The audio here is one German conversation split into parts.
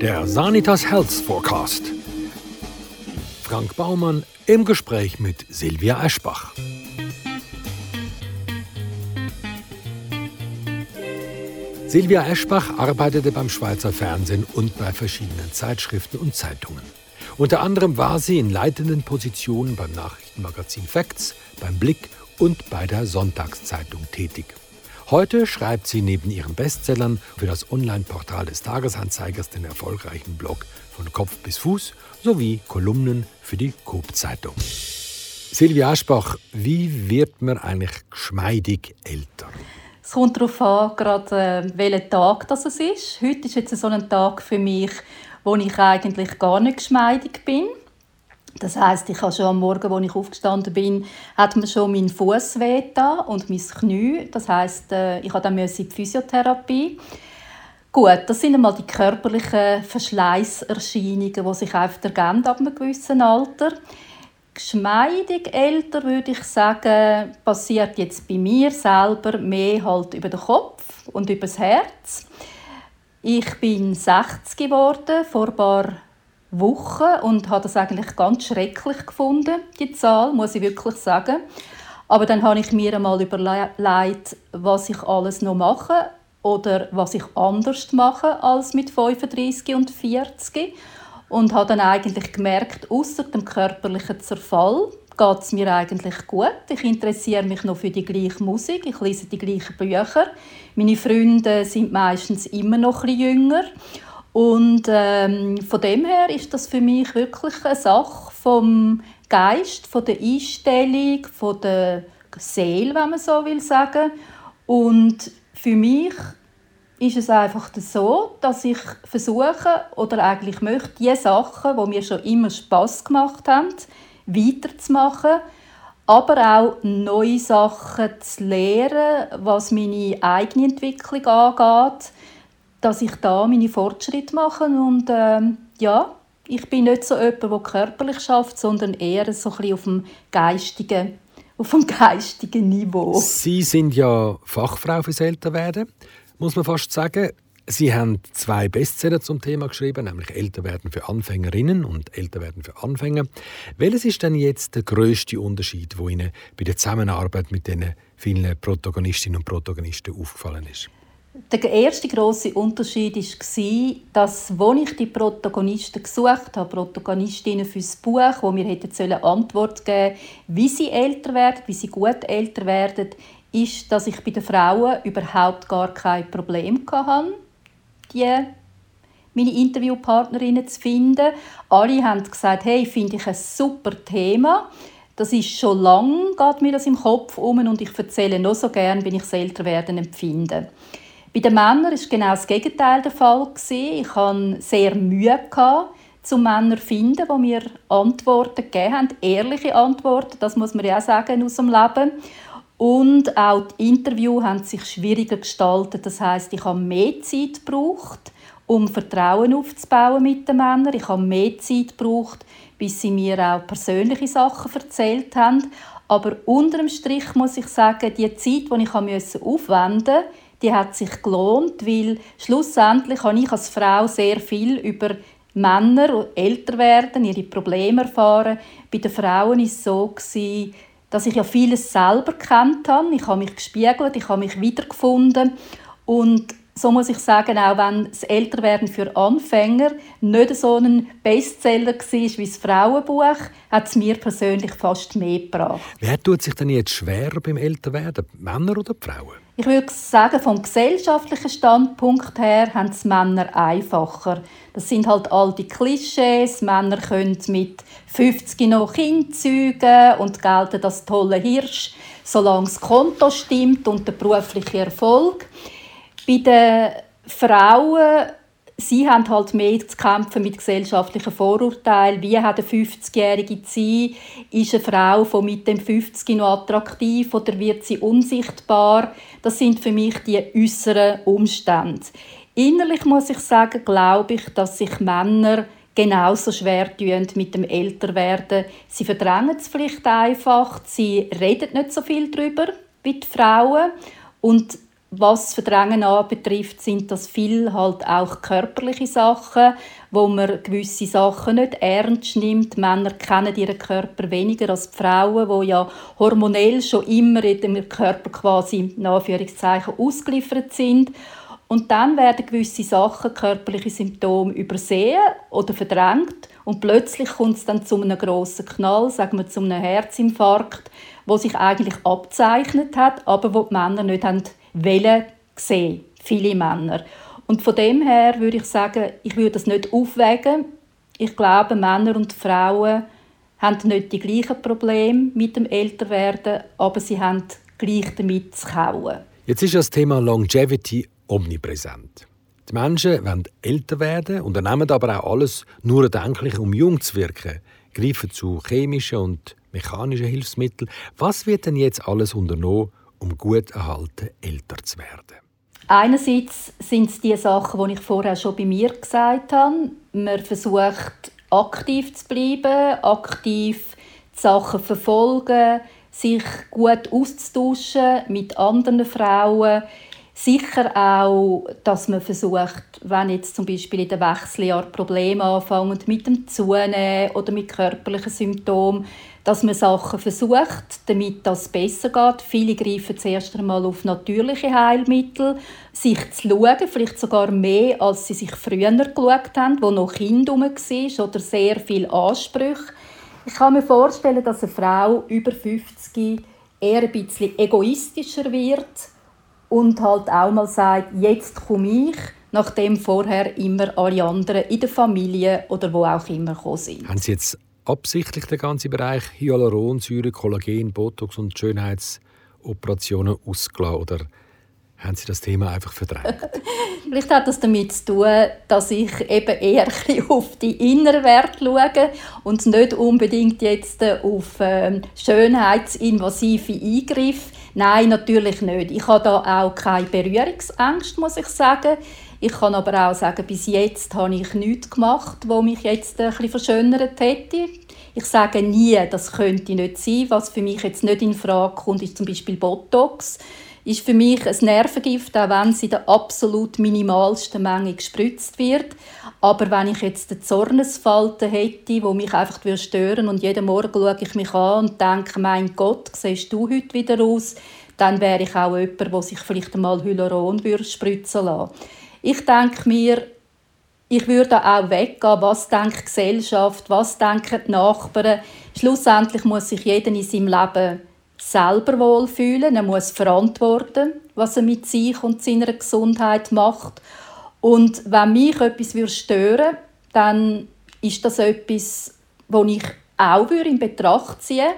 Der Sanitas Health Forecast. Frank Baumann im Gespräch mit Silvia Eschbach. Silvia Eschbach arbeitete beim Schweizer Fernsehen und bei verschiedenen Zeitschriften und Zeitungen. Unter anderem war sie in leitenden Positionen beim Nachrichtenmagazin Facts, beim Blick und bei der Sonntagszeitung tätig. Heute schreibt sie neben ihren Bestsellern für das Online-Portal des Tagesanzeigers den erfolgreichen Blog von Kopf bis Fuß sowie Kolumnen für die Coop-Zeitung. Silvia Aschbach, wie wird man eigentlich geschmeidig älter? Es kommt darauf an, gerade, äh, welcher Tag das ist. Heute ist jetzt so ein Tag für mich, wo ich eigentlich gar nicht geschmeidig bin. Das heißt, ich habe schon am Morgen, als ich aufgestanden bin, hat mir schon mein Fuß wehgetan und mein Knie. Das heißt, äh, ich habe dann in die Physiotherapie. Gut, das sind einmal die körperlichen Verschleißerscheinungen, die sich einfach ergeben ab einem gewissen Alter. Geschmeidig älter würde ich sagen, passiert jetzt bei mir selber mehr halt über den Kopf und über das Herz. Ich bin 60 geworden vor ein paar Wochen und habe das eigentlich ganz schrecklich gefunden, die Zahl, muss ich wirklich sagen. Aber dann habe ich mir einmal überlegt, was ich alles noch mache oder was ich anders mache als mit 35 und 40 und habe dann eigentlich gemerkt, außer dem körperlichen Zerfall geht es mir eigentlich gut. Ich interessiere mich noch für die gleiche Musik, ich lese die gleichen Bücher. Meine Freunde sind meistens immer noch ein jünger und ähm, von dem her ist das für mich wirklich eine Sache vom Geist, von der Einstellung, von der Seele, wenn man so will sagen. Und für mich ist es einfach so, dass ich versuche oder eigentlich möchte, die Sachen, die mir schon immer Spaß gemacht haben, weiterzumachen, aber auch neue Sachen zu lernen, was meine eigene Entwicklung angeht dass ich da meine Fortschritte mache und ähm, ja, ich bin nicht so jemand, der körperlich schafft, sondern eher so ein auf dem geistigen, auf dem geistigen Niveau. Sie sind ja Fachfrau fürs Älterwerden, muss man fast sagen. Sie haben zwei Bestseller zum Thema geschrieben, nämlich Älterwerden für Anfängerinnen und Älterwerden für Anfänger. Welches ist denn jetzt der größte Unterschied, wo Ihnen bei der Zusammenarbeit mit den vielen Protagonistinnen und Protagonisten aufgefallen ist? Der erste große Unterschied war, dass, als ich die Protagonisten gesucht habe, Protagonistinnen für das Buch, wo mir hätten Antwort geben wie sie älter werden, wie sie gut älter werden, ist, dass ich bei den Frauen überhaupt gar kein Problem hatte, die meine Interviewpartnerinnen zu finden. Alle haben gesagt, hey, finde ich ein super Thema. Das ist schon lange, geht mir das im Kopf um und ich erzähle noch so gern, wenn ich das Älterwerden empfinde. Bei den Männern war genau das Gegenteil der Fall. Ich hatte sehr Mühe, um Männer finden, die mir Antworten gegeben haben. Ehrliche Antworten, das muss man ja auch sagen aus dem Leben. Und auch die Interviews haben sich schwieriger gestaltet. Das heißt, ich habe mehr Zeit gebraucht, um Vertrauen aufzubauen mit den Männern. Ich habe mehr Zeit gebraucht, bis sie mir auch persönliche Sachen erzählt haben. Aber unterm Strich muss ich sagen, die Zeit, die ich aufwenden musste, die hat sich gelohnt, weil schlussendlich habe ich als Frau sehr viel über Männer, älter werden, ihre Probleme erfahren. Bei den Frauen war es so, dass ich ja vieles selber kennt habe. Ich habe mich gespiegelt, ich habe mich wiedergefunden und so muss ich sagen, auch wenn das Älterwerden für Anfänger nicht so ein Bestseller war wie das Frauenbuch, hat es mir persönlich fast mehr gebracht. Wer tut sich denn jetzt schwerer beim Älterwerden, Männer oder Frauen? Ich würde sagen, vom gesellschaftlichen Standpunkt her haben es Männer einfacher. Das sind halt all die Klischees. Männer können mit 50 noch Kind zeugen und gelten als tolle Hirsch, solange das Konto stimmt und der berufliche Erfolg. Bei den Frauen sie haben halt mehr zu kämpfen mit gesellschaftlichen Vorurteilen. Wie hat eine 50-jährige sein? Ist eine Frau von mit dem 50 noch attraktiv oder wird sie unsichtbar? Das sind für mich die äußeren Umstände. Innerlich muss ich sagen, glaube ich, dass sich Männer genauso schwer tun mit dem Älterwerden. Sie verdrängen es vielleicht einfach, sie reden nicht so viel darüber wie die Frauen und was Verdrängen anbetrifft, sind das viel halt auch körperliche Sachen, wo man gewisse Sachen nicht ernst nimmt. Männer kennen ihren Körper weniger als die Frauen, wo ja hormonell schon immer in dem Körper quasi in Anführungszeichen ausgeliefert sind. Und dann werden gewisse Sachen, körperliche Symptome übersehen oder verdrängt und plötzlich kommt es dann zu einem grossen Knall, sagen wir zu einem Herzinfarkt, wo sich eigentlich abzeichnet hat, aber wo die Männer nicht haben wollen sehen, viele Männer. Und von dem her würde ich sagen, ich würde das nicht aufwägen. Ich glaube, Männer und Frauen haben nicht die gleichen Probleme mit dem Älterwerden, aber sie haben gleich damit zu kauen. Jetzt ist das Thema Longevity omnipräsent. Die Menschen wollen älter werden, unternehmen aber auch alles nur erdenklich, um jung zu wirken, greifen zu chemischen und mechanischen Hilfsmitteln. Was wird denn jetzt alles unternommen, um gut erhalten älter zu werden? Einerseits sind es die Sachen, die ich vorher schon bei mir gesagt habe. Man versucht aktiv zu bleiben, aktiv die Sachen zu verfolgen, sich gut auszutauschen mit anderen Frauen. Sicher auch, dass man versucht, wenn jetzt zum Beispiel in den Wechseljahren Probleme anfangen mit dem Zunehmen oder mit körperlichen Symptomen, dass man Sachen versucht, damit das besser geht. Viele greifen zuerst einmal auf natürliche Heilmittel, sich zu schauen, vielleicht sogar mehr, als sie sich früher geschaut haben, wo noch Kind war oder sehr viel Ansprüche. Ich kann mir vorstellen, dass eine Frau über 50 eher ein bisschen egoistischer wird und halt auch mal sagt, jetzt komme ich, nachdem vorher immer alle anderen in der Familie oder wo auch immer gekommen sind. Haben Sie jetzt absichtlich den ganzen Bereich Hyaluronsäure, Kollagen, Botox und Schönheitsoperationen ausgelassen oder haben Sie das Thema einfach verdrängt? Vielleicht hat das damit zu tun, dass ich eben eher auf die inneren Werte schaue und nicht unbedingt jetzt auf ähm, schönheitsinvasive Eingriffe. Nein, natürlich nicht. Ich habe da auch keine Berührungsängste, muss ich sagen. Ich kann aber auch sagen, bis jetzt habe ich nichts gemacht, wo mich jetzt ein bisschen verschönert hätte. Ich sage nie, das könnte nicht sein. Was für mich jetzt nicht in Frage kommt, ist zum Beispiel Botox. Ist für mich ein Nervengift, auch wenn es in der absolut minimalsten Menge gespritzt wird. Aber wenn ich jetzt eine Zornesfalte hätte, wo mich einfach stören und jeden Morgen schaue ich mich an und denke, mein Gott, siehst du heute wieder aus, dann wäre ich auch jemand, der sich vielleicht einmal Hyaluron spritzen würde. Ich denke mir, ich würde auch weggehen, was denkt die Gesellschaft, was denken die Nachbarn. Schlussendlich muss sich jeder in seinem Leben selber wohlfühlen. Er muss verantworten, was er mit sich und seiner Gesundheit macht. Und wenn mich etwas stören würde, dann ist das etwas, das ich auch in Betracht ziehen würde.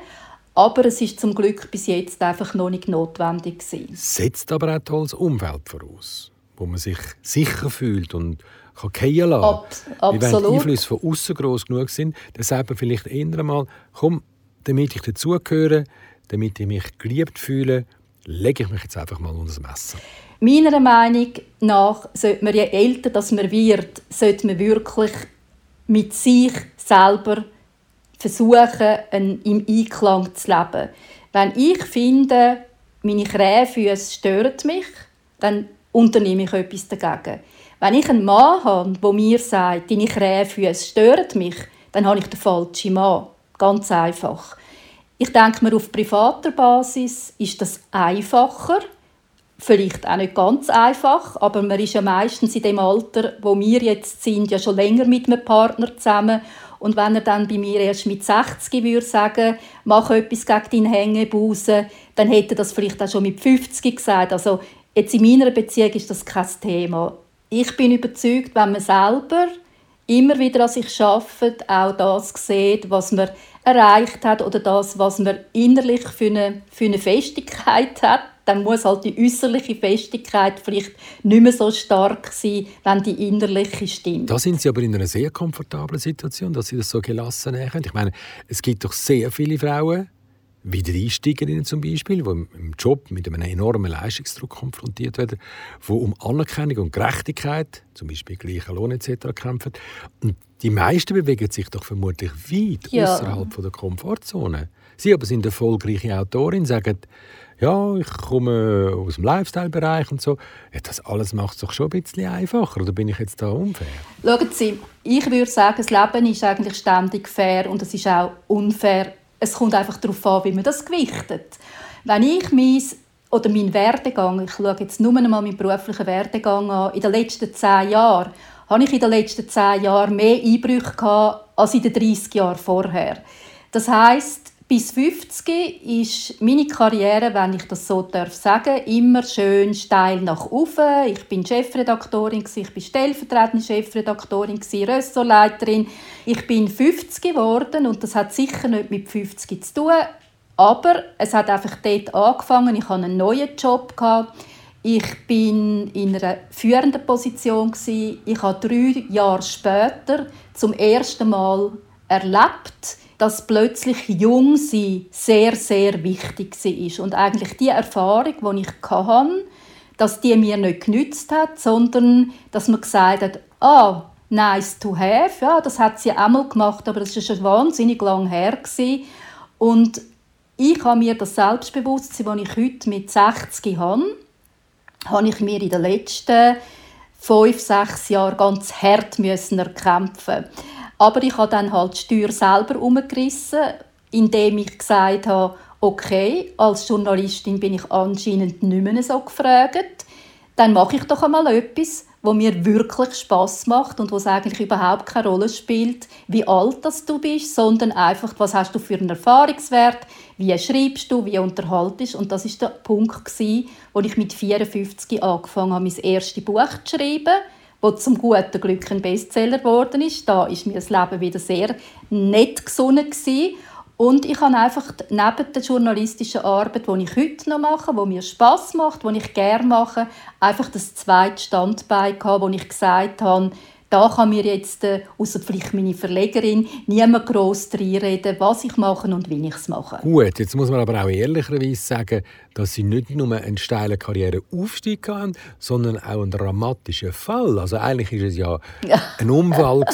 Aber es ist zum Glück bis jetzt einfach noch nicht notwendig gewesen. Setzt aber auch tolles Umfeld voraus wo man sich sicher fühlt und kann fallen lassen. Ab, absolut. Wenn die Einflüsse von außen groß genug sind, dann sagt man vielleicht eher einmal, komm, damit ich dazugehöre, damit ich mich geliebt fühle, lege ich mich jetzt einfach mal unter das Messer. Meiner Meinung nach sollte man, je älter das man wird, sollte man wirklich mit sich selber versuchen, im Einklang zu leben. Wenn ich finde, meine Krähenfüße stören mich, dann unternehme ich etwas dagegen. Wenn ich einen Mann habe, der mir sagt, deine Krähenfüße stören mich, dann habe ich den falschen Mann. Ganz einfach. Ich denke mir, auf privater Basis ist das einfacher. Vielleicht auch nicht ganz einfach, aber man ist ja meistens in dem Alter, wo wir jetzt sind, ja schon länger mit einem Partner zusammen. Und wenn er dann bei mir erst mit 60 würde sagen, mach etwas gegen deinen Hängebusen, dann hätte er das vielleicht auch schon mit 50 gesagt. Also Jetzt in meiner Beziehung ist das kein Thema. Ich bin überzeugt, wenn man selber immer wieder an sich arbeitet, auch das sieht, was man erreicht hat oder das, was man innerlich für eine, für eine Festigkeit hat, dann muss halt die äußerliche Festigkeit vielleicht nicht mehr so stark sein, wenn die innerliche stimmt. Da sind Sie aber in einer sehr komfortablen Situation, dass Sie das so gelassen haben. Ich meine, es gibt doch sehr viele Frauen, Wiedereinsteigerinnen zum Beispiel, die im Job mit einem enormen Leistungsdruck konfrontiert werden, die um Anerkennung und Gerechtigkeit, zum Beispiel gleichen Lohn etc. kämpfen. Und die meisten bewegen sich doch vermutlich weit ja. außerhalb der Komfortzone. Sie aber sind erfolgreiche Autorin, sagen, ja, ich komme aus dem Lifestyle-Bereich und so. Ja, das alles macht es doch schon ein bisschen einfacher. Oder bin ich jetzt da unfair? Schauen Sie, ich würde sagen, das Leben ist eigentlich ständig fair und es ist auch unfair. Es kommt einfach darauf an, wie man das gewichtet. Wenn ich mein oder mein Werdegang, ich schaue jetzt nur einmal meinen beruflichen Werdegang an, in den letzten zehn Jahren, habe ich in den letzten zehn Jahren mehr Einbrüche gehabt als in den 30 Jahren vorher. Das heißt, bis 50 ist meine Karriere, wenn ich das so darf sagen, immer schön steil nach oben. Ich bin Chefredaktorin, ich bin stellvertretende Chefredaktorin, Ressortleiterin. Ich bin 50 geworden und das hat sicher nicht mit 50 zu tun, aber es hat einfach dort angefangen. Ich hatte einen neuen Job Ich bin in einer führenden Position Ich habe drei Jahre später zum ersten Mal erlebt, dass plötzlich jung sein sehr, sehr wichtig war. Und eigentlich die Erfahrung, die ich hatte, dass die mir nicht genützt hat, sondern dass man gesagt hat, ah, nice to have, ja, das hat sie einmal gemacht, aber das war schon wahnsinnig lang her. Und ich habe mir das Selbstbewusstsein, das ich heute mit 60 habe, habe ich mir in den letzten fünf, sechs Jahren ganz hart müssen erkämpfen aber ich habe dann halt die Steuer selber umgerissen, indem ich gesagt habe, okay, als Journalistin bin ich anscheinend nicht mehr so gefragt, dann mache ich doch einmal etwas, wo mir wirklich Spaß macht und wo es eigentlich überhaupt keine Rolle spielt, wie alt das du bist, sondern einfach, was hast du für einen Erfahrungswert, wie schreibst du, wie unterhaltest und das ist der Punkt gewesen, wo ich mit 54 angefangen habe, mein erstes Buch zu schreiben wo zum guten Glück ein Bestseller geworden ist. Da ist mir das Leben wieder sehr nett gesonnen gewesen. Und ich habe einfach neben der journalistischen Arbeit, die ich heute noch mache, die mir Spaß macht, die ich gerne mache, einfach das zweite Standbein gehabt, wo ich gesagt habe, da kann mir jetzt, äh, außer vielleicht meine Verlegerin, niemand gross reinreden, was ich mache und wie ich es mache. Gut, jetzt muss man aber auch ehrlicherweise sagen, dass Sie nicht nur einen steilen Karriereaufstieg haben, sondern auch einen dramatischen Fall. Also eigentlich war es ja ein Unfall.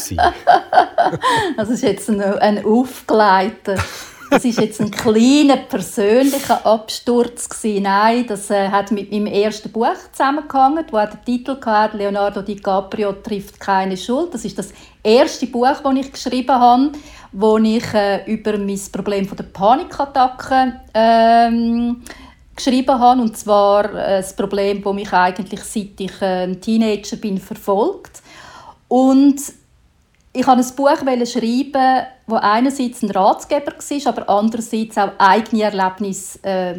das ist jetzt ein, ein aufgeleiteter das ist jetzt ein kleiner persönlicher Absturz gewesen. Nein, das äh, hat mit meinem ersten Buch zusammengehangen, wo der Titel hatte, Leonardo DiCaprio trifft keine Schuld. Das ist das erste Buch, das ich geschrieben habe, wo ich äh, über mein Problem von der Panikattacke ähm, geschrieben habe. Und zwar äh, das Problem, das mich eigentlich seit ich äh, ein Teenager bin verfolgt. Und ich wollte ein Buch schreiben, das einerseits ein Ratgeber war, aber andererseits auch eigene Erlebnisse äh,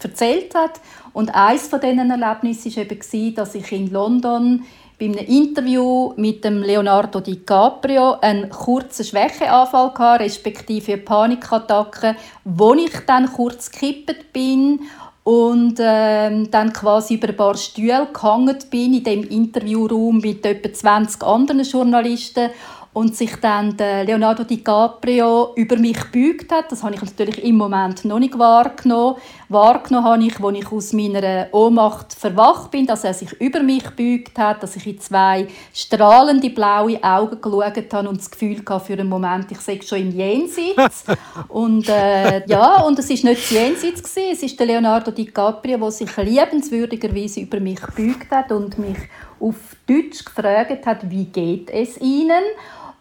erzählt hat. Und eines von diesen Erlebnissen war eben, dass ich in London bei einem Interview mit dem Leonardo DiCaprio einen kurzen Schwächeanfall hatte, respektive eine Panikattacke, wo ich dann kurz gekippt bin und ähm, dann quasi über ein paar Stühle gehangen bin in dem Interviewraum mit etwa 20 anderen Journalisten und sich dann der Leonardo DiCaprio über mich gebeugt hat. Das habe ich natürlich im Moment noch nicht wahrgenommen. Wahrgenommen habe ich, als ich aus meiner Ohnmacht verwacht bin, dass er sich über mich gebeugt hat, dass ich in zwei strahlende blaue Augen geschaut habe und das Gefühl hatte für einen Moment, ich sei schon im Jenseits. und äh, ja, und es ist nicht das Jenseits gewesen. es ist der Leonardo DiCaprio, der sich liebenswürdigerweise über mich gebeugt hat und mich auf Deutsch gefragt hat, wie geht es Ihnen?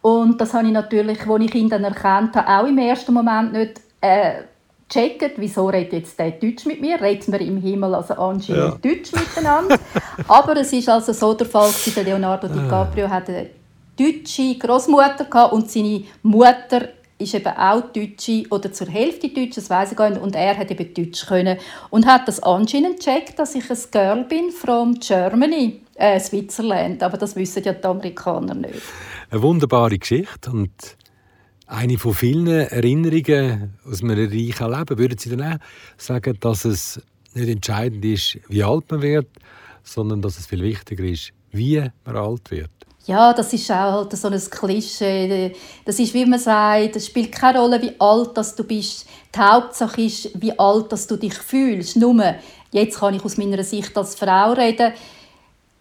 Und das habe ich natürlich, als ich ihn dann erkannt habe, auch im ersten Moment nicht äh, gecheckt, wieso redet jetzt der Deutsch mit mir? Reden wir im Himmel also anscheinend ja. Deutsch miteinander? Aber es ist also so der Fall, dass Leonardo ah. DiCaprio hatte eine deutsche Großmutter und seine Mutter ist eben auch Deutsche oder zur Hälfte Deutsch, das weiß ich gar nicht. Und er hat eben Deutsch können und hat das anscheinend gecheckt, dass ich ein Girl bin from Germany, äh, Switzerland. Aber das wissen ja die Amerikaner nicht. Eine wunderbare Geschichte und eine von vielen Erinnerungen aus einem reichen Leben. Würden Sie dann auch sagen, dass es nicht entscheidend ist, wie alt man wird, sondern dass es viel wichtiger ist, wie man alt wird? Ja, das ist auch halt so ein Klischee. Das ist, wie man sagt, es spielt keine Rolle, wie alt du bist. Die Hauptsache ist, wie alt du dich fühlst. Nur, jetzt kann ich aus meiner Sicht als Frau reden,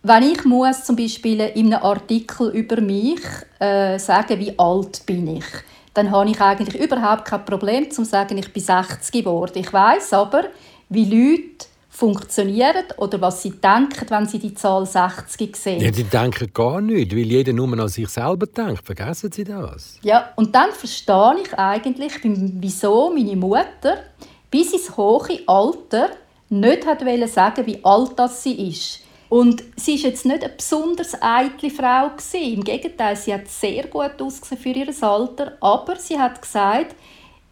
wenn ich muss zum Beispiel in einem Artikel über mich äh, sagen, wie alt bin ich, dann habe ich eigentlich überhaupt kein Problem zu sagen, ich bin 60 geworden. Ich weiß aber, wie Leute funktionieren oder was sie denken, wenn sie die Zahl 60 sehen. Ja, die denken gar nicht, weil jeder nur an sich selber denkt. Vergessen Sie das? Ja, und dann verstehe ich eigentlich, wieso meine Mutter bis ins hohe Alter nicht hat sagen wie alt das sie ist. Und sie ist jetzt nicht eine besonders eitle Frau Im Gegenteil, sie hat sehr gut ausgesehen für ihr Alter, aber sie hat gesagt,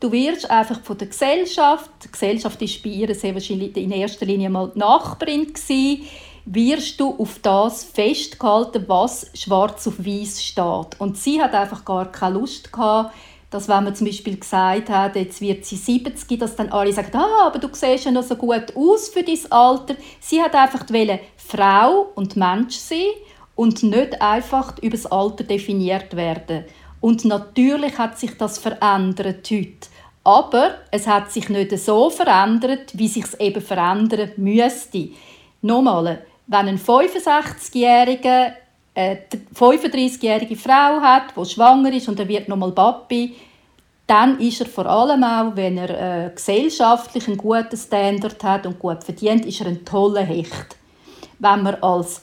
du wirst einfach von der Gesellschaft, die Gesellschaft ist bei ihr sehr wahrscheinlich in erster Linie mal die Nachbarin gewesen, wirst du auf das festgehalten, was schwarz auf weiß steht. Und sie hat einfach gar keine Lust gehabt, dass wenn man zum Beispiel gesagt hat, jetzt wird sie 70, dass dann alle sagen, ah, aber du siehst ja noch so gut aus für dein Alter. Sie hat einfach wollen, Frau und Mensch sein und nicht einfach über das Alter definiert werden. Und natürlich hat sich das verändert heute. Aber es hat sich nicht so verändert, wie sich es eben verändern müsste. Nochmal, wenn ein 65-Jähriger eine 35-jährige Frau hat, die schwanger ist und er wird nochmal Papi, dann ist er vor allem auch, wenn er äh, gesellschaftlich einen guten Standard hat und gut verdient, ist er ein toller Hecht. Wenn man als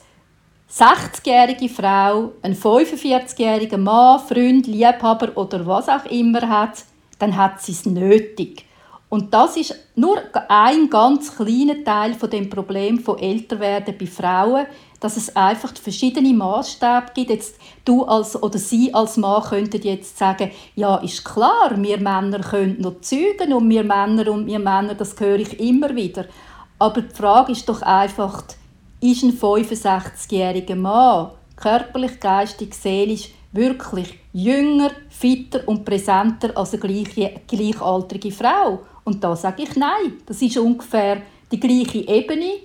60-jährige Frau einen 45-jährigen Mann, Freund, Liebhaber oder was auch immer hat, dann hat sie es nötig. Und das ist nur ein ganz kleiner Teil von dem Problem von Älterwerden bei Frauen, dass es einfach verschiedene Maßstäbe gibt. Jetzt du als oder sie als Mann könnten jetzt sagen, ja, ist klar, wir Männer können noch zeugen und wir Männer und wir Männer, das höre ich immer wieder. Aber die Frage ist doch einfach, ist ein 65-jähriger Mann körperlich, geistig, seelisch wirklich jünger, fitter und präsenter als eine gleichaltrige Frau? Und da sage ich nein. Das ist ungefähr die gleiche Ebene,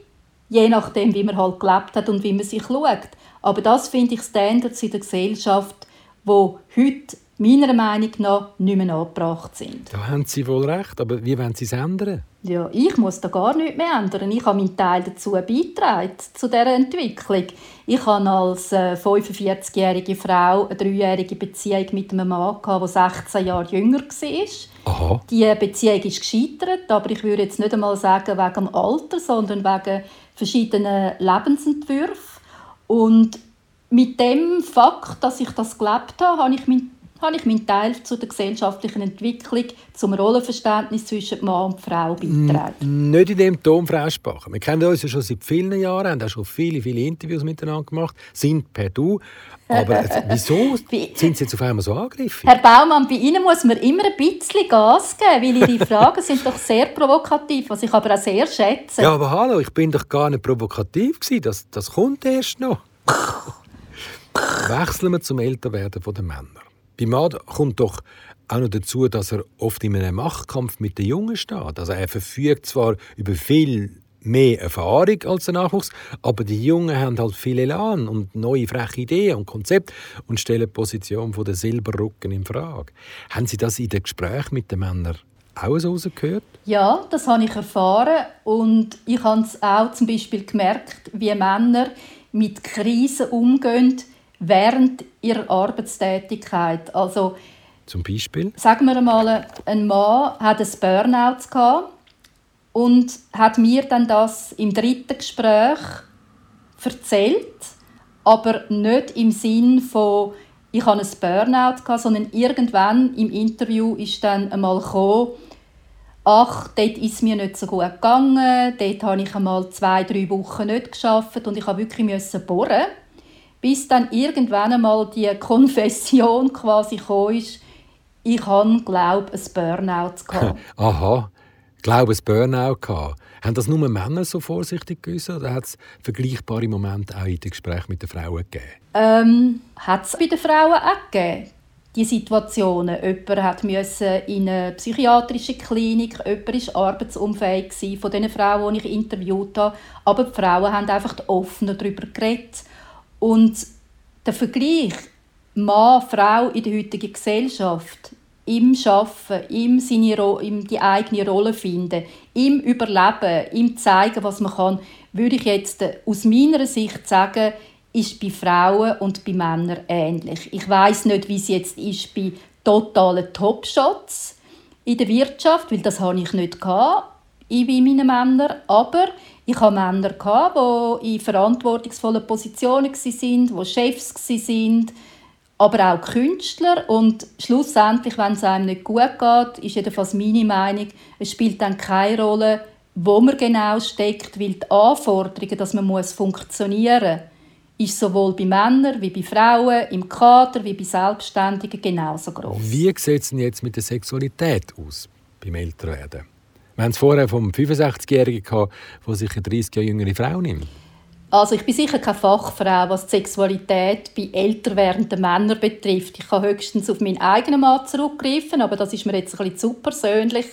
je nachdem, wie man halt gelebt hat und wie man sich schaut. Aber das finde ich Standards in der Gesellschaft, wo heute meiner Meinung nach nicht mehr angebracht sind. Da haben Sie wohl recht, aber wie wollen Sie es ändern? Ja, ich muss da gar nichts mehr ändern. Ich habe meinen Teil dazu beigetragen, zu dieser Entwicklung. Ich habe als 45-jährige äh, Frau eine dreijährige Beziehung mit einem Mann, der 16 Jahre jünger war. Aha. Die Beziehung ist gescheitert, aber ich würde jetzt nicht einmal sagen wegen dem Alter, sondern wegen verschiedenen Lebensentwürfen. Und mit dem Fakt, dass ich das gelebt habe, habe ich meinen habe ich meinen Teil zu der gesellschaftlichen Entwicklung, zum Rollenverständnis zwischen Mann und Frau beigetragen. Nicht in dem Ton, Frau Spacher. Wir kennen uns ja schon seit vielen Jahren, haben auch schon viele, viele Interviews miteinander gemacht, sind per Du. Aber wieso sind Sie jetzt auf einmal so angegriffen? Herr Baumann, bei Ihnen muss man immer ein bisschen Gas geben, weil Ihre Fragen sind doch sehr provokativ, was ich aber auch sehr schätze. Ja, aber hallo, ich bin doch gar nicht provokativ gewesen. Das, das kommt erst noch. Wechseln wir zum Älterwerden der Männer. Bei Mann kommt doch auch noch dazu, dass er oft in einem Machtkampf mit den Jungen steht. Also er verfügt zwar über viel mehr Erfahrung als der Nachwuchs, aber die Jungen haben halt viel Elan und neue freche Ideen und Konzepte und stellen die Position der Silberrücken in Frage. Haben Sie das in den Gesprächen mit den Männern auch so rausgehört? Ja, das habe ich erfahren und ich habe es auch zum Beispiel gemerkt, wie Männer mit Krisen umgehen, während ihrer Arbeitstätigkeit. Also, Zum Beispiel? Sagen wir einmal, ein Mann hat ein Burnout gehabt und hat mir dann das im dritten Gespräch erzählt, aber nicht im Sinn von ich habe ein Burnout gehabt, sondern irgendwann im Interview ist dann einmal gekommen, ach, dort ist mir nicht so gut gegangen, dort habe ich einmal zwei, drei Wochen nicht geschafft und ich habe wirklich bohren bis dann irgendwann einmal die Konfession quasi kam, ich habe, glaube ein Burnout gehabt. Aha, glaube ein Burnout gehabt. Haben das nur Männer so vorsichtig geäußert oder hat es vergleichbare Momente auch in den Gesprächen mit den Frauen gegeben? Ähm, hat es bei den Frauen auch gegeben. Die Situationen. Jemand musste in eine psychiatrische Klinik, jemand war arbeitsunfähig von den Frauen, die ich interviewt habe. Aber die Frauen haben einfach offener darüber geredet. Und der Vergleich Mann, Frau in der heutigen Gesellschaft, im Schaffen, im seine im die eigene Rolle finden, im Überleben, im zeigen, was man kann, würde ich jetzt aus meiner Sicht sagen, ist bei Frauen und bei Männern ähnlich. Ich weiß nicht, wie es jetzt ist bei totalen Topshots in der Wirtschaft, weil das habe ich nicht gehabt wie meine Männer, aber ich hatte Männer, die in verantwortungsvollen Positionen waren, die Chefs waren, aber auch Künstler. Und schlussendlich, wenn es einem nicht gut geht, ist jedenfalls meine Meinung, es spielt dann keine Rolle, wo man genau steckt, weil die Anforderungen, dass man muss funktionieren muss, ist sowohl bei Männern wie bei Frauen, im Kader wie bei Selbstständigen genauso groß. Wie sieht es denn jetzt mit der Sexualität aus beim Älterwerden? Wir haben es vorher vom 65-Jährigen gehabt, der sich eine 30 Jahre jüngere Frau nimmt. Also ich bin sicher keine Fachfrau, was die Sexualität bei älter werdenden Männern betrifft. Ich kann höchstens auf meinen eigenen Mann zurückgreifen, aber das ist mir jetzt ein bisschen zu persönlich.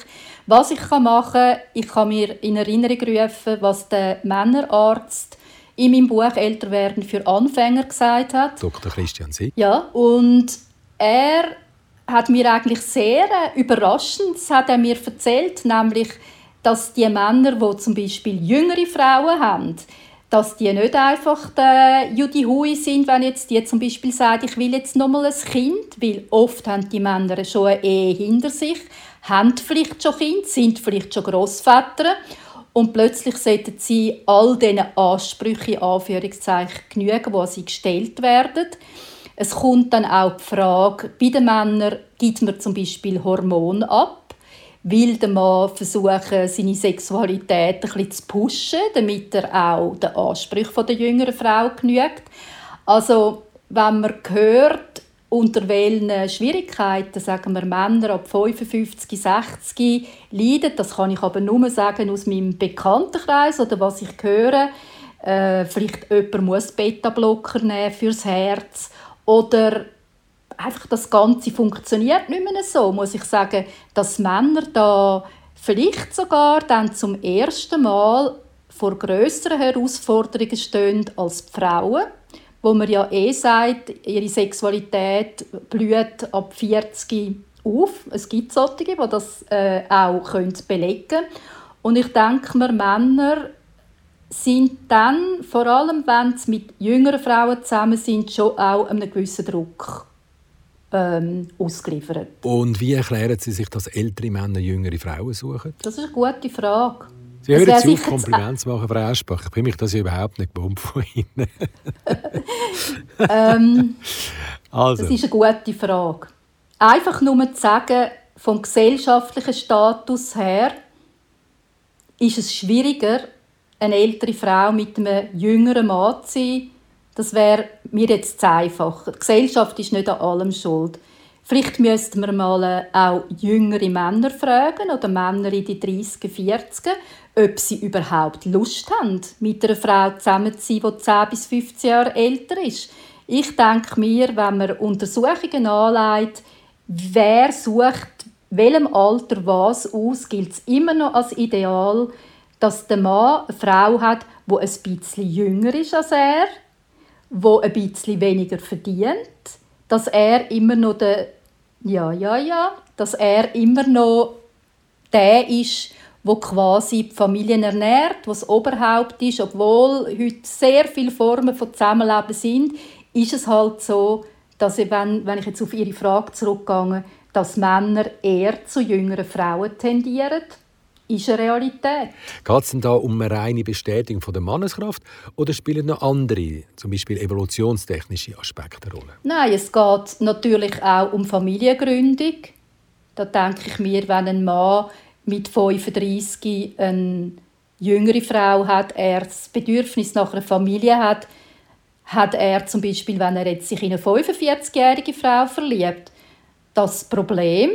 Was ich machen kann, ich kann mir in Erinnerung rufen, was der Männerarzt in meinem Buch «Älter werden für Anfänger» gesagt hat. Dr. Christian Sieg. Ja, und er hat mir eigentlich sehr äh, überraschend hat er mir erzählt, nämlich, dass die Männer, die zum Beispiel jüngere Frauen haben, dass die nicht einfach der Judy Hui sind, wenn jetzt die zum Beispiel sagt, ich will jetzt noch mal ein Kind, weil oft haben die Männer schon eine Ehe hinter sich, haben vielleicht schon Kind, sind vielleicht schon Großväter und plötzlich sollten sie all diesen Ansprüchen, Anführungszeichen, genügen, die sie gestellt werden. Es kommt dann auch die Frage, bei den Männern gibt man zum Beispiel Hormone ab, will der Mann versuchen, seine Sexualität ein bisschen zu pushen, damit er auch den Ansprüchen der jüngeren Frau genügt. Also, wenn man hört, unter welchen Schwierigkeiten, sagen wir Männer ab 55, 60 leiden, das kann ich aber nur sagen aus meinem Bekanntenkreis oder was ich höre. Äh, vielleicht jemand muss Beta-Blocker nehmen fürs Herz oder einfach das Ganze funktioniert nicht mehr so, muss ich sagen, dass Männer da vielleicht sogar dann zum ersten Mal vor größeren Herausforderungen stehen als die Frauen, wo man ja eh sagt, ihre Sexualität blüht ab 40 auf. Es gibt solche, die das äh, auch belegen können. Und ich denke mir, Männer sind dann, vor allem wenn sie mit jüngeren Frauen zusammen sind, schon auch einem gewissen Druck ähm, ausgeliefert. Und wie erklären Sie sich, dass ältere Männer jüngere Frauen suchen? Das ist eine gute Frage. Sie hören jetzt auf, Kompliment zu machen, Frau Aschbach. Ich bin mich das überhaupt nicht gewohnt von Ihnen. ähm, also. Das ist eine gute Frage. Einfach nur zu sagen, vom gesellschaftlichen Status her ist es schwieriger, eine ältere Frau mit einem jüngeren Mann zu sein, das wäre mir jetzt zu einfach. Die Gesellschaft ist nicht an allem schuld. Vielleicht müssten wir mal äh, auch jüngere Männer fragen oder Männer in die 30er, 40er, ob sie überhaupt Lust haben, mit einer Frau zusammen zu sein, die 10 bis 15 Jahre älter ist. Ich denke mir, wenn man Untersuchungen anlegt, wer sucht welchem Alter was aus, gilt es immer noch als Ideal, dass der Mann eine Frau hat, die ein bisschen jünger ist als er, die ein bisschen weniger verdient, dass er immer noch der ja, ja, ja, dass er immer noch der ist, wo quasi die Familien ernährt, was Oberhaupt ist, obwohl heute sehr viele Formen von Zusammenleben sind, ist es halt so, dass ich, wenn, wenn ich jetzt auf Ihre Frage zurückgehe, dass Männer eher zu jüngeren Frauen tendieren ist eine Realität. Geht es denn da um eine reine Bestätigung von der Manneskraft oder spielen noch andere, zum Beispiel evolutionstechnische Aspekte eine Rolle? Nein, es geht natürlich auch um Familiengründung. Da denke ich mir, wenn ein Mann mit 35 eine jüngere Frau hat, er das Bedürfnis nach einer Familie hat, hat er zum Beispiel, wenn er jetzt sich in eine 45-jährige Frau verliebt, das Problem,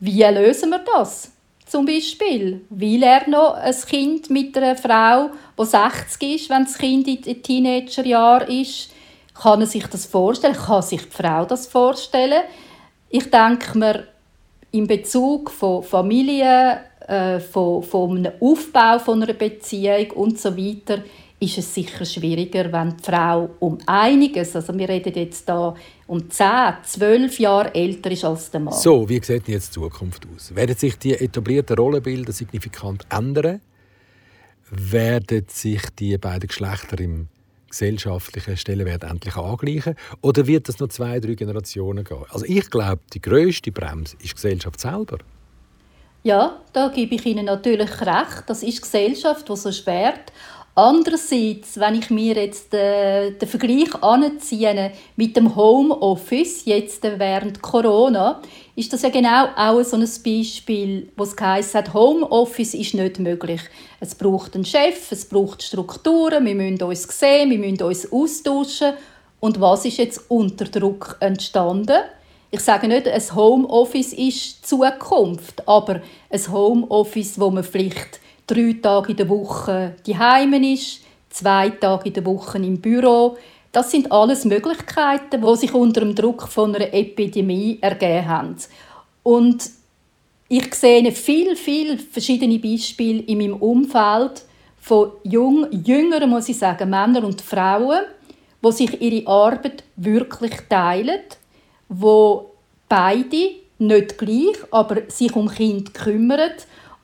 wie lösen wir das? Zum Beispiel, will er noch ein Kind mit einer Frau, die 60 ist, wenn das Kind in den Teenagerjahren ist, kann er sich das vorstellen? Kann sich die Frau das vorstellen? Ich denke mir, in Bezug von Familie, äh, von, von einem Aufbau von einer Beziehung und so weiter, ist es sicher schwieriger, wenn die Frau um einiges, also wir reden jetzt da um 10, 12 Jahre älter ist als der Mann. So, wie sieht jetzt die Zukunft aus? Werden sich die etablierten Rollenbilder signifikant ändern? Werden sich die beiden Geschlechter im gesellschaftlichen Stellenwert endlich angleichen? Oder wird das noch zwei, drei Generationen gehen? Also ich glaube, die grösste Bremse ist die Gesellschaft selber. Ja, da gebe ich Ihnen natürlich recht. Das ist die Gesellschaft, die so schwert. Andererseits, wenn ich mir jetzt den, äh, den Vergleich anziehe mit dem Homeoffice, jetzt während Corona, ist das ja genau auch so ein Beispiel, wo es heisst, Homeoffice ist nicht möglich. Es braucht einen Chef, es braucht Strukturen, wir müssen uns sehen, wir müssen uns austauschen. Und was ist jetzt unter Druck entstanden? Ich sage nicht, ein Homeoffice ist Zukunft, aber ein Homeoffice, wo man vielleicht drei Tage in der Woche daheim ist, zwei Tage in der Woche im Büro. Das sind alles Möglichkeiten, die sich unter dem Druck von einer Epidemie ergeben haben. Und ich sehe viele, viele verschiedene Beispiele in meinem Umfeld von jung, jüngeren, muss ich sagen, Männern und Frauen, die sich ihre Arbeit wirklich teilen, wo beide nicht gleich, aber sich um Kind kümmern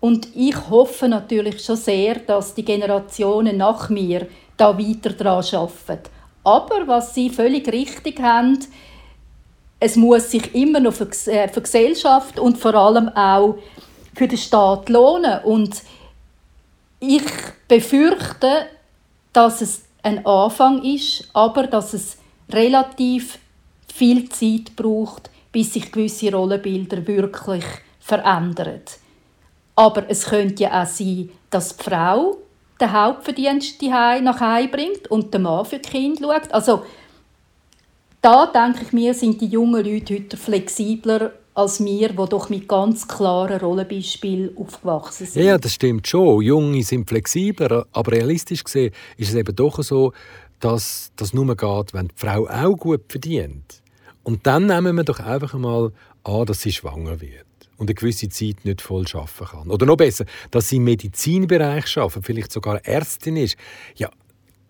und ich hoffe natürlich schon sehr, dass die Generationen nach mir da weiter daran arbeiten. Aber was Sie völlig richtig haben, es muss sich immer noch für äh, Gesellschaft und vor allem auch für den Staat lohnen. Und ich befürchte, dass es ein Anfang ist, aber dass es relativ viel Zeit braucht, bis sich gewisse Rollenbilder wirklich verändern. Aber es könnte ja auch sein, dass die Frau den Hauptverdienst nach Hause bringt und der Mann für die Kinder schaut. Also, da denke ich mir, sind die jungen Leute heute flexibler als wir, die doch mit ganz klaren Rollenbeispielen aufgewachsen sind. Ja, das stimmt schon. Junge sind flexibler, aber realistisch gesehen ist es eben doch so, dass das nur geht, wenn die Frau auch gut verdient. Und dann nehmen wir doch einfach einmal an, dass sie schwanger wird und eine gewisse Zeit nicht voll arbeiten kann. Oder noch besser, dass sie im Medizinbereich arbeitet, vielleicht sogar Ärztin ist. Ja,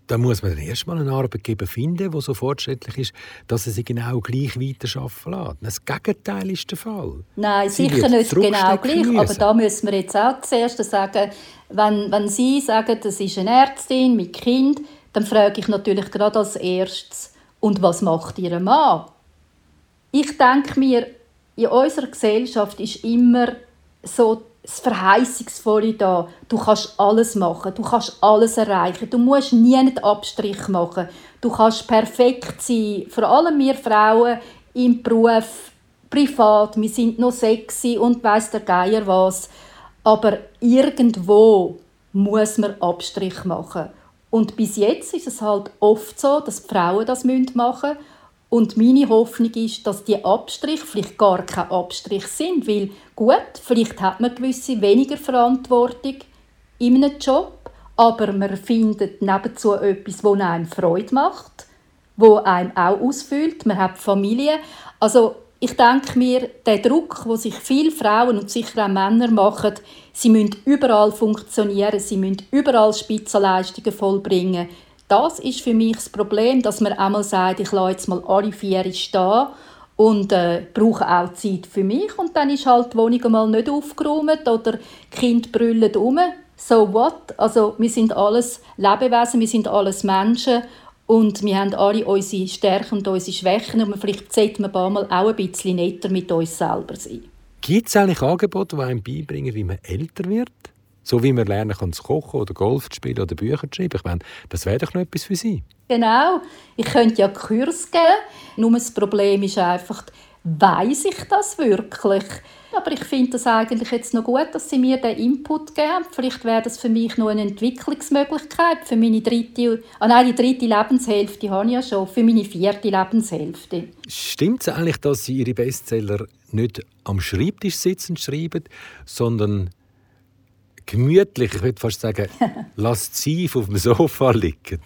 da muss man dann erstmal einen Arbeitgeber finden, der so fortschrittlich ist, dass er sie genau gleich weiter arbeiten lässt. Das Gegenteil ist der Fall. Nein, sie sicher nicht genau gleich. Müssen. Aber da müssen wir jetzt auch zuerst sagen, wenn, wenn Sie sagen, das ist eine Ärztin mit Kind, dann frage ich natürlich gerade als erstes, und was macht Ihr Mann? Ich denke mir, in unserer Gesellschaft ist immer so das Verheißungsvolle da. Du kannst alles machen, du kannst alles erreichen, du musst nie einen Abstrich machen. Du kannst perfekt sein, vor allem wir Frauen im Beruf, privat, wir sind noch sexy und weiß der Geier was. Aber irgendwo muss man Abstrich machen. Und bis jetzt ist es halt oft so, dass die Frauen das machen müssen und meine Hoffnung ist, dass die Abstriche vielleicht gar kein Abstrich sind, weil gut, vielleicht hat man gewisse weniger Verantwortung in einem Job, aber man findet nebenzu etwas, das einem Freude macht, wo einem auch ausfüllt. Man hat Familie. Also ich denke mir, der Druck, wo sich viele Frauen und sicher auch Männer machen, sie müssen überall funktionieren, sie müssen überall Spitzenleistungen vollbringen das ist für mich das Problem, dass man einmal sagt, ich lasse jetzt mal alle vier stehen und äh, brauche auch Zeit für mich und dann ist halt die Wohnung mal nicht aufgeräumt oder die Kinder brüllen um. So what? Also wir sind alles Lebewesen, wir sind alles Menschen und wir haben alle unsere Stärken und unsere Schwächen und vielleicht sollte man mal auch ein bisschen netter mit uns selber sein. Gibt es eigentlich Angebote, die einem beibringen, wie man älter wird? So wie man lernen kann zu kochen oder Golf zu spielen oder Bücher zu schreiben. Ich meine, das wäre doch noch etwas für Sie. Genau. Ich könnte ja Kurs geben. Nur das Problem ist einfach, weiß ich das wirklich? Aber ich finde das eigentlich jetzt noch gut, dass Sie mir den Input geben. Vielleicht wäre das für mich noch eine Entwicklungsmöglichkeit für meine dritte, ah nein, die dritte Lebenshälfte habe ich ja schon, für meine vierte Lebenshälfte. Stimmt es eigentlich, dass Sie Ihre Bestseller nicht am Schreibtisch sitzen schreiben, sondern gemütlich, ich würde fast sagen, lasziv auf dem Sofa liegen?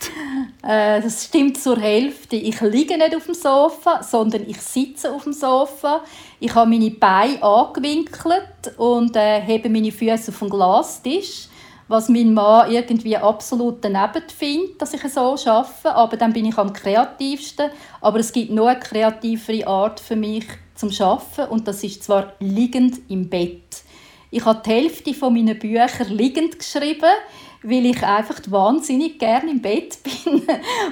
Äh, das stimmt zur Hälfte. Ich liege nicht auf dem Sofa, sondern ich sitze auf dem Sofa. Ich habe meine Beine angewinkelt und äh, habe meine Füße auf dem Glastisch was mein Mann irgendwie absolut daneben findet, dass ich so arbeite. Aber dann bin ich am kreativsten. Aber es gibt noch eine kreativere Art für mich zum Arbeiten und das ist zwar liegend im Bett. Ich habe die Hälfte meiner Bücher liegend geschrieben, weil ich einfach wahnsinnig gerne im Bett bin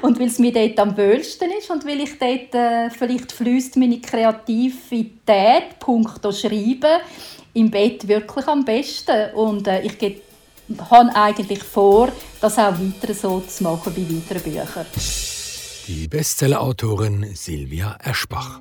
und weil es mir dort am wohlsten ist und weil ich dort äh, vielleicht fließt meine Kreativität, punkto Schreiben, im Bett wirklich am besten und äh, ich habe eigentlich vor, das auch weiter so zu machen bei weiteren Büchern. Die Bestsellerautorin Silvia Eschbach.